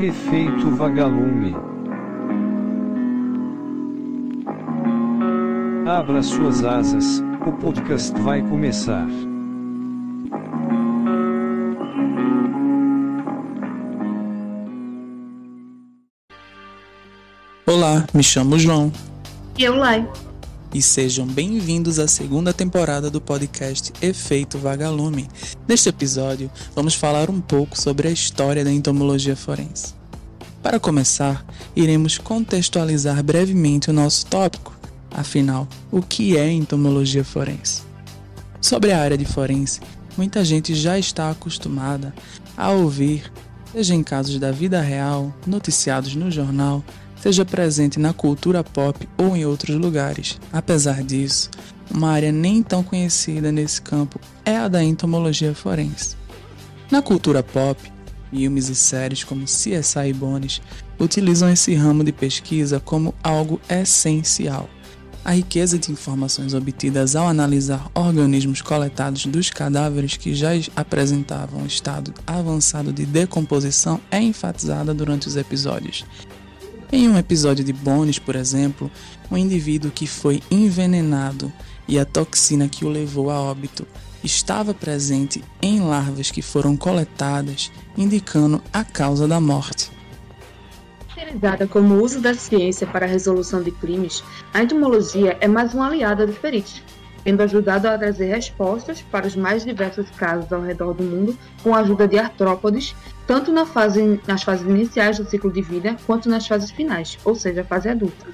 Efeito vagalume. Abra suas asas, o podcast vai começar. Olá, me chamo João. E eu, Lai. E sejam bem-vindos à segunda temporada do podcast Efeito Vagalume. Neste episódio, vamos falar um pouco sobre a história da entomologia forense. Para começar, iremos contextualizar brevemente o nosso tópico. Afinal, o que é entomologia forense? Sobre a área de forense, muita gente já está acostumada a ouvir, seja em casos da vida real, noticiados no jornal, seja presente na cultura pop ou em outros lugares. Apesar disso, uma área nem tão conhecida nesse campo é a da entomologia forense. Na cultura pop, filmes e séries como CSI e Bones utilizam esse ramo de pesquisa como algo essencial. A riqueza de informações obtidas ao analisar organismos coletados dos cadáveres que já apresentavam estado avançado de decomposição é enfatizada durante os episódios, em um episódio de Bones, por exemplo, um indivíduo que foi envenenado e a toxina que o levou a óbito estava presente em larvas que foram coletadas, indicando a causa da morte. Utilizada como uso da ciência para a resolução de crimes, a entomologia é mais uma aliada dos peritos, tendo ajudado a trazer respostas para os mais diversos casos ao redor do mundo com a ajuda de artrópodes, tanto na fase, nas fases iniciais do ciclo de vida quanto nas fases finais, ou seja, a fase adulta.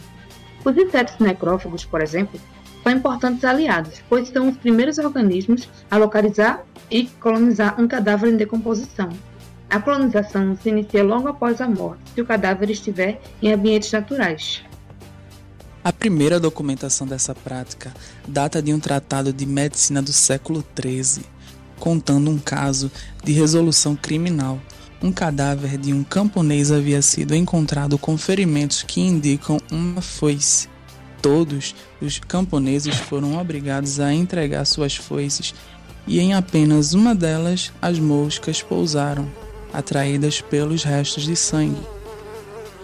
Os insetos necrófagos, por exemplo, são importantes aliados, pois são os primeiros organismos a localizar e colonizar um cadáver em decomposição. A colonização se inicia logo após a morte, se o cadáver estiver em ambientes naturais. A primeira documentação dessa prática data de um tratado de medicina do século XIII, contando um caso de resolução criminal. Um cadáver de um camponês havia sido encontrado com ferimentos que indicam uma foice. Todos os camponeses foram obrigados a entregar suas foices e em apenas uma delas as moscas pousaram, atraídas pelos restos de sangue.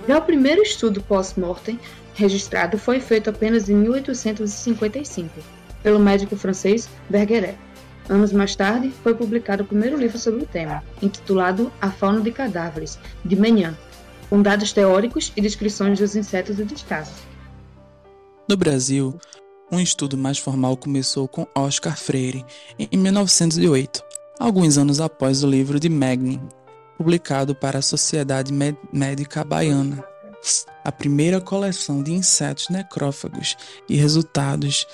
Já o primeiro estudo pós-mortem registrado foi feito apenas em 1855, pelo médico francês Bergeret. Anos mais tarde, foi publicado o primeiro livro sobre o tema, intitulado A Fauna de Cadáveres, de Menhan, com dados teóricos e descrições dos insetos e dos casos. No Brasil, um estudo mais formal começou com Oscar Freire em 1908, alguns anos após o livro de Magnin, publicado para a Sociedade Médica Baiana, a primeira coleção de insetos necrófagos e resultados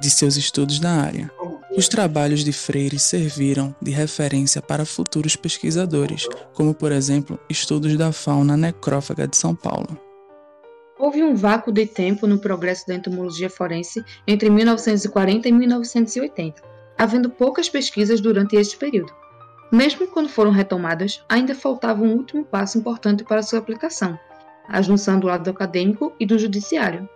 de seus estudos na área. Os trabalhos de Freire serviram de referência para futuros pesquisadores, como por exemplo estudos da fauna necrófaga de São Paulo. Houve um vácuo de tempo no progresso da entomologia forense entre 1940 e 1980, havendo poucas pesquisas durante este período. Mesmo quando foram retomadas, ainda faltava um último passo importante para sua aplicação, a junção do lado acadêmico e do judiciário.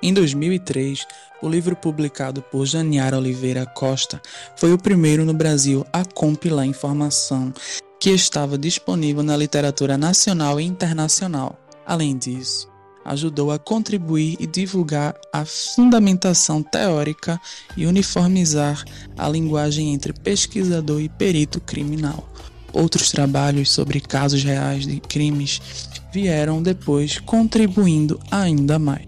Em 2003, o livro publicado por Janiara Oliveira Costa foi o primeiro no Brasil a compilar informação que estava disponível na literatura nacional e internacional. Além disso, ajudou a contribuir e divulgar a fundamentação teórica e uniformizar a linguagem entre pesquisador e perito criminal. Outros trabalhos sobre casos reais de crimes vieram depois contribuindo ainda mais.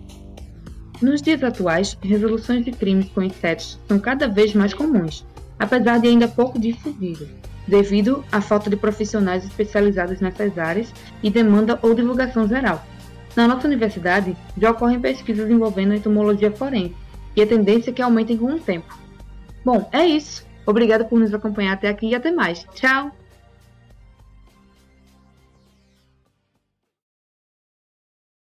Nos dias atuais, resoluções de crimes com insetos são cada vez mais comuns, apesar de ainda pouco difundidas, devido à falta de profissionais especializados nessas áreas e demanda ou divulgação geral. Na nossa universidade, já ocorrem pesquisas envolvendo entomologia forense, e a tendência é que aumentem com o tempo. Bom, é isso. Obrigada por nos acompanhar até aqui e até mais. Tchau!